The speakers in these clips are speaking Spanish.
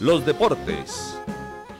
los deportes.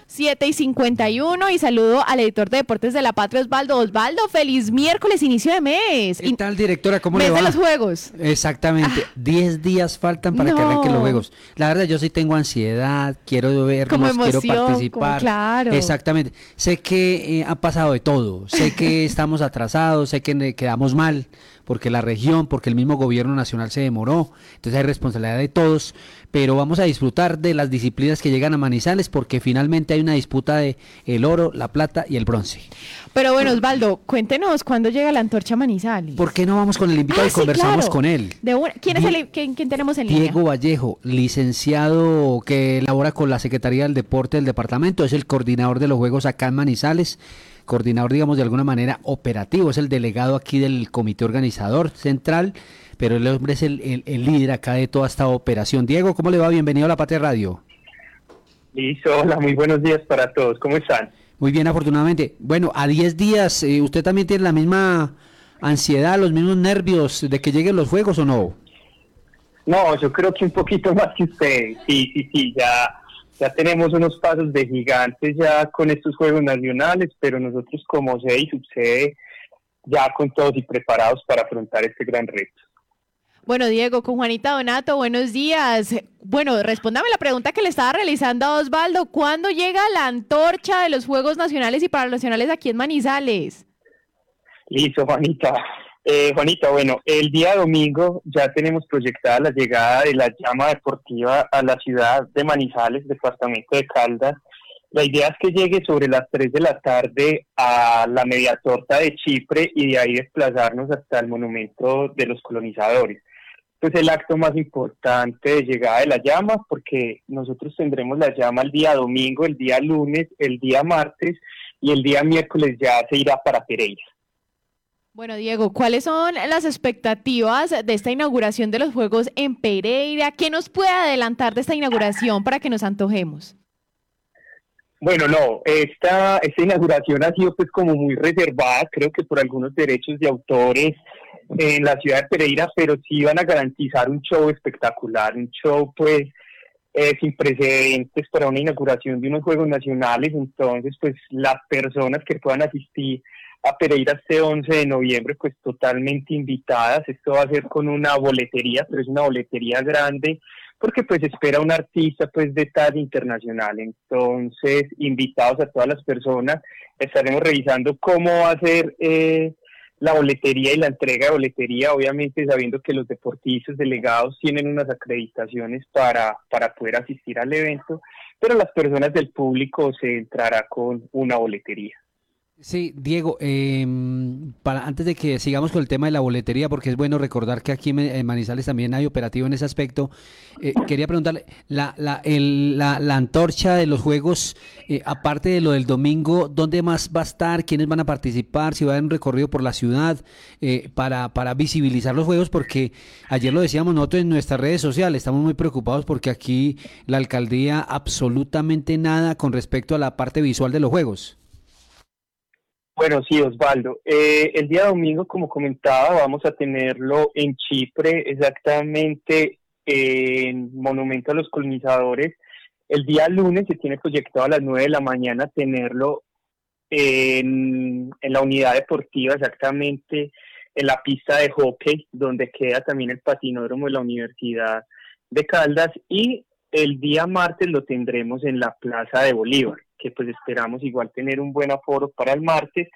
7 y 51 y saludo al editor de Deportes de la Patria, Osvaldo. Osvaldo, feliz miércoles, inicio de mes. ¿Qué tal, directora? ¿Cómo mes le va? de los juegos. Exactamente. 10 días faltan para que arranquen los juegos. La verdad, yo sí tengo ansiedad, quiero verlos, quiero emoción, como- participar. claro. Exactamente. Sé que eh, ha pasado de todo. Sé que estamos atrasados, sé que quedamos mal porque la región, porque el mismo gobierno nacional se demoró. Entonces hay responsabilidad de todos. Pero vamos a disfrutar de las disciplinas que llegan a Manizales porque finalmente hay una disputa de el oro, la plata y el bronce. Pero bueno, Osvaldo, cuéntenos cuándo llega la antorcha Manizales. ¿Por qué no vamos con el invitado Ah, y sí, conversamos claro. con él? De una- ¿Quién, es el, quién, quién tenemos en Diego línea? Vallejo, licenciado que labora con la Secretaría del Deporte del departamento, es el coordinador de los Juegos acá en Manizales, coordinador, digamos, de alguna manera operativo, es el delegado aquí del comité organizador central, pero el hombre es el, el- el líder acá de toda esta operación. Diego, ¿cómo le va? Bienvenido a La Patria Radio. Listo, hola, muy buenos días para todos. ¿Cómo están? Muy bien, afortunadamente. Bueno, a 10 días, eh, ¿usted también tiene la misma ansiedad, los mismos nervios de que lleguen los Juegos o no? No, yo creo que un poquito más que ustedes. Sí, sí, sí, ya, ya tenemos unos pasos de gigantes ya con estos Juegos Nacionales, pero nosotros como sede y subsede, ya con todos y preparados para afrontar este gran reto. Bueno, Diego, con Juanita Donato, buenos días. Bueno, respóndame la pregunta que le estaba realizando a Osvaldo. ¿Cuándo llega la antorcha de los Juegos Nacionales y Paranacionales aquí en Manizales? Listo, Juanita. Eh, Juanita, bueno, el día domingo ya tenemos proyectada la llegada de la llama deportiva a la ciudad de Manizales, departamento de Caldas. La idea es que llegue sobre las 3 de la tarde a la media torta de Chipre y de ahí desplazarnos hasta el monumento de los colonizadores. Pues el acto más importante de llegada de la llama, porque nosotros tendremos la llama el día domingo, el día lunes, el día martes y el día miércoles ya se irá para Pereira. Bueno, Diego, ¿cuáles son las expectativas de esta inauguración de los Juegos en Pereira? ¿Qué nos puede adelantar de esta inauguración para que nos antojemos? Bueno, no, esta, esta inauguración ha sido pues como muy reservada, creo que por algunos derechos de autores en la ciudad de Pereira, pero sí van a garantizar un show espectacular, un show pues eh, sin precedentes para una inauguración de unos Juegos Nacionales, entonces pues las personas que puedan asistir a Pereira este 11 de noviembre pues totalmente invitadas, esto va a ser con una boletería, pero es una boletería grande, porque pues espera un artista pues de talla internacional. Entonces, invitados a todas las personas, estaremos revisando cómo va a ser eh, la boletería y la entrega de boletería, obviamente sabiendo que los deportistas delegados tienen unas acreditaciones para, para poder asistir al evento, pero las personas del público se entrará con una boletería. Sí, Diego, eh, antes de que sigamos con el tema de la boletería, porque es bueno recordar que aquí en Manizales también hay operativo en ese aspecto, eh, quería preguntarle, la, la, el, la, la, antorcha de los juegos, eh, aparte de lo del domingo, ¿dónde más va a estar? ¿Quiénes van a participar? Si va a haber un recorrido por la ciudad eh, para, para visibilizar los juegos, porque ayer lo decíamos nosotros en nuestras redes sociales, estamos muy preocupados porque aquí la alcaldía absolutamente nada con respecto a la parte visual de los juegos. Bueno, sí, Osvaldo. Eh, el día domingo, como comentaba, vamos a tenerlo en Chipre, exactamente en Monumento a los Colonizadores. El día lunes se tiene proyectado a las 9 de la mañana tenerlo en, en la unidad deportiva, exactamente en la pista de hockey, donde queda también el patinódromo de la Universidad de Caldas. Y el día martes lo tendremos en la Plaza de Bolívar que pues esperamos igual tener un buen aforo para el martes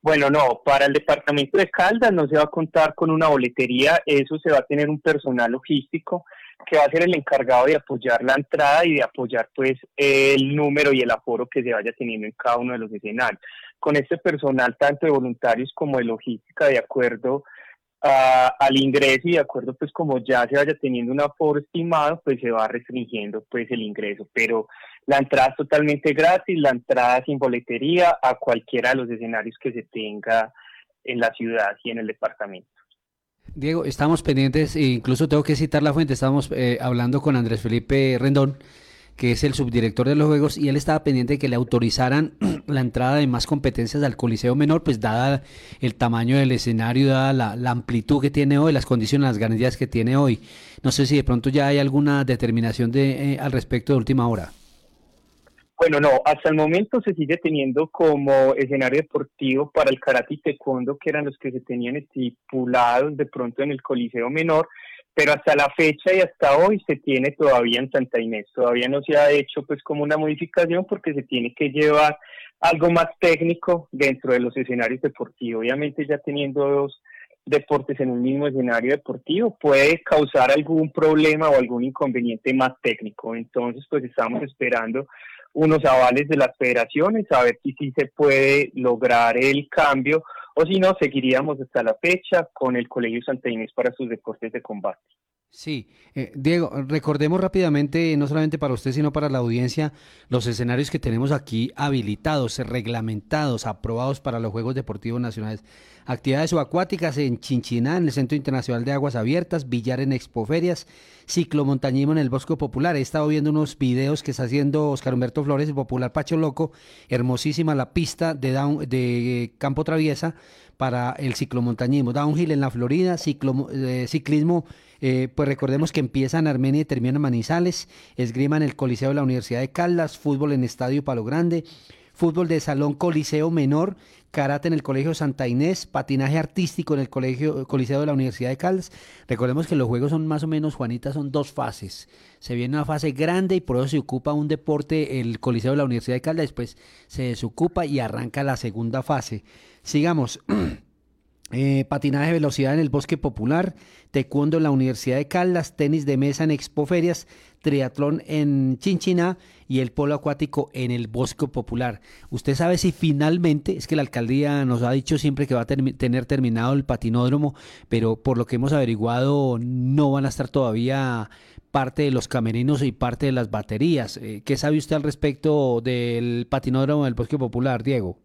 Bueno, no, para el departamento de Caldas no se va a contar con una boletería, eso se va a tener un personal logístico que va a ser el encargado de apoyar la entrada y de apoyar pues el número y el aforo que se vaya teniendo en cada uno de los escenarios. Con este personal, tanto de voluntarios como de logística, de acuerdo a, al ingreso y de acuerdo pues como ya se vaya teniendo un aforo estimado, pues se va restringiendo pues el ingreso, pero La entrada es totalmente gratis, la entrada sin boletería a cualquiera de los escenarios que se tenga en la ciudad y en el departamento. Diego, estamos pendientes, e incluso tengo que citar la fuente, estamos eh, hablando con Andrés Felipe Rendón, que es el subdirector de los juegos, y él estaba pendiente de que le autorizaran la entrada de más competencias al Coliseo Menor, pues dada el tamaño del escenario, dada la, amplitud que tiene hoy, las condiciones, las garantías que tiene hoy. No sé si de pronto ya hay alguna determinación de, eh, al respecto de última hora. Bueno, no, hasta el momento se sigue teniendo como escenario deportivo para el karate y taekwondo, que eran los que se tenían estipulados de pronto en el Coliseo Menor, pero hasta la fecha y hasta hoy se tiene todavía en Santa Inés. Todavía no se ha hecho pues como una modificación porque se tiene que llevar algo más técnico dentro de los escenarios deportivos. Obviamente ya teniendo dos deportes en un mismo escenario deportivo puede causar algún problema o algún inconveniente más técnico. Entonces pues estamos esperando unos avales de las federaciones, a ver si sí se puede lograr el cambio o si no, seguiríamos hasta la fecha con el Colegio Santa Inés para sus deportes de combate. Sí, eh, Diego, recordemos rápidamente, no solamente para usted, sino para la audiencia, los escenarios que tenemos aquí habilitados, reglamentados, aprobados para los Juegos Deportivos Nacionales. Actividades subacuáticas en Chinchiná, en el Centro Internacional de Aguas Abiertas, billar en expoferias, ciclomontañismo en el Bosque Popular. He estado viendo unos videos que está haciendo Oscar Humberto Flores, el popular Pacho Loco, hermosísima la pista de, de Campo Traviesa para el ciclomontañismo. Downhill en la Florida, ciclo, eh, ciclismo, eh, pues recordemos que empieza en Armenia y termina en Manizales, esgrima en el Coliseo de la Universidad de Caldas, fútbol en Estadio Palo Grande, fútbol de salón Coliseo Menor, karate en el Colegio Santa Inés, patinaje artístico en el Colegio Coliseo de la Universidad de Caldas. Recordemos que los juegos son más o menos, Juanita, son dos fases. Se viene una fase grande y por eso se ocupa un deporte el Coliseo de la Universidad de Caldas, después se desocupa y arranca la segunda fase. Sigamos. Eh, patinaje de velocidad en el Bosque Popular, taekwondo en la Universidad de Caldas, tenis de mesa en Expoferias, triatlón en Chinchiná y el polo acuático en el Bosque Popular. ¿Usted sabe si finalmente, es que la alcaldía nos ha dicho siempre que va a tener terminado el patinódromo, pero por lo que hemos averiguado no van a estar todavía parte de los camerinos y parte de las baterías. Eh, ¿Qué sabe usted al respecto del patinódromo del Bosque Popular, Diego?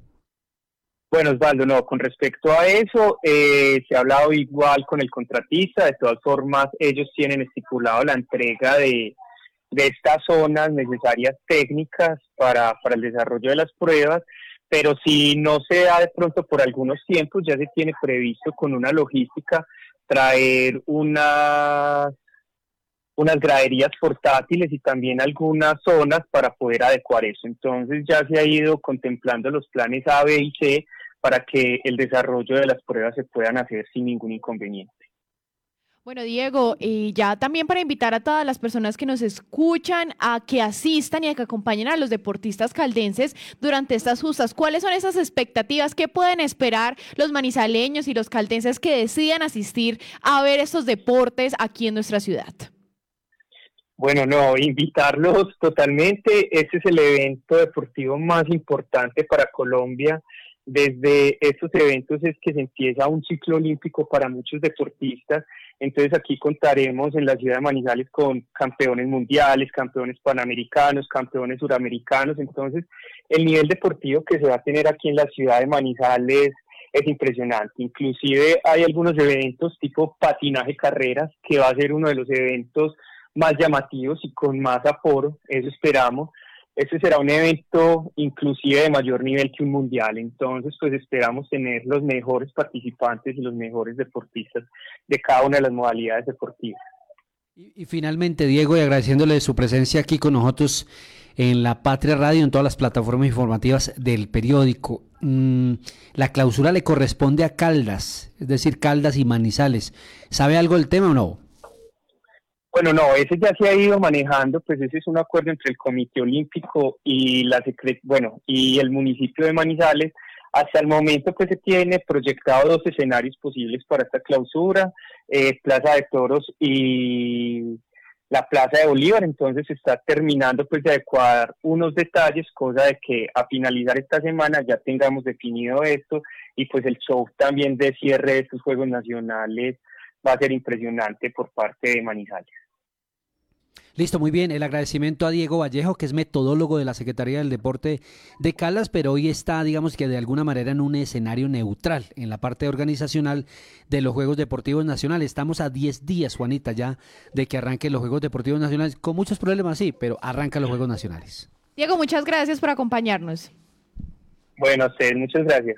Bueno, Osvaldo, no, con respecto a eso, eh, se ha hablado igual con el contratista, de todas formas, ellos tienen estipulado la entrega de, estas zonas necesarias técnicas para, para el desarrollo de las pruebas, pero si no se da de pronto por algunos tiempos, ya se tiene previsto con una logística traer unas unas graderías portátiles y también algunas zonas para poder adecuar eso. Entonces ya se ha ido contemplando los planes A, B y C para que el desarrollo de las pruebas se puedan hacer sin ningún inconveniente. Bueno, Diego, y ya también para invitar a todas las personas que nos escuchan a que asistan y a que acompañen a los deportistas caldenses durante estas justas. ¿Cuáles son esas expectativas? ¿Qué pueden esperar los manizaleños y los caldenses que decidan asistir a ver estos deportes aquí en nuestra ciudad? Bueno, no, invitarlos totalmente. Ese es el evento deportivo más importante para Colombia desde estos eventos es que se empieza un ciclo olímpico para muchos deportistas. Entonces aquí contaremos en la ciudad de Manizales con campeones mundiales, campeones panamericanos, campeones suramericanos. Entonces el nivel deportivo que se va a tener aquí en la ciudad de Manizales es impresionante. Inclusive hay algunos eventos tipo patinaje carreras, que va a ser uno de los eventos más llamativos y con más aforo, eso esperamos ese será un evento inclusive de mayor nivel que un mundial. Entonces, pues esperamos tener los mejores participantes y los mejores deportistas de cada una de las modalidades deportivas. Y, finalmente, Diego, y agradeciéndole su presencia aquí con nosotros en la Patria Radio, en todas las plataformas informativas del periódico. Mm, la clausura le corresponde a Caldas, es decir, Caldas y Manizales. ¿Sabe algo del tema o no? Bueno, no, ese ya se ha ido manejando, pues ese es un acuerdo entre el Comité Olímpico y la bueno, y el municipio de Manizales. Hasta el momento pues se tiene proyectado dos escenarios posibles para esta clausura, eh, Plaza de Toros y la Plaza de Bolívar, entonces se está terminando pues de adecuar unos detalles, cosa de que a finalizar esta semana ya tengamos definido esto y pues el show también de cierre de estos Juegos Nacionales va a ser impresionante por parte de Manizales. Listo, muy bien. El agradecimiento a Diego Vallejo, que es metodólogo de la Secretaría del Deporte de Caldas, pero hoy está, digamos que de alguna manera, en un escenario neutral en la parte organizacional de los Juegos Deportivos Nacionales. Estamos a 10 días, Juanita, ya de que arranquen los Juegos Deportivos Nacionales, con muchos problemas, sí, pero arrancan los Juegos Nacionales. Diego, muchas gracias por acompañarnos. Bueno, ustedes, muchas gracias.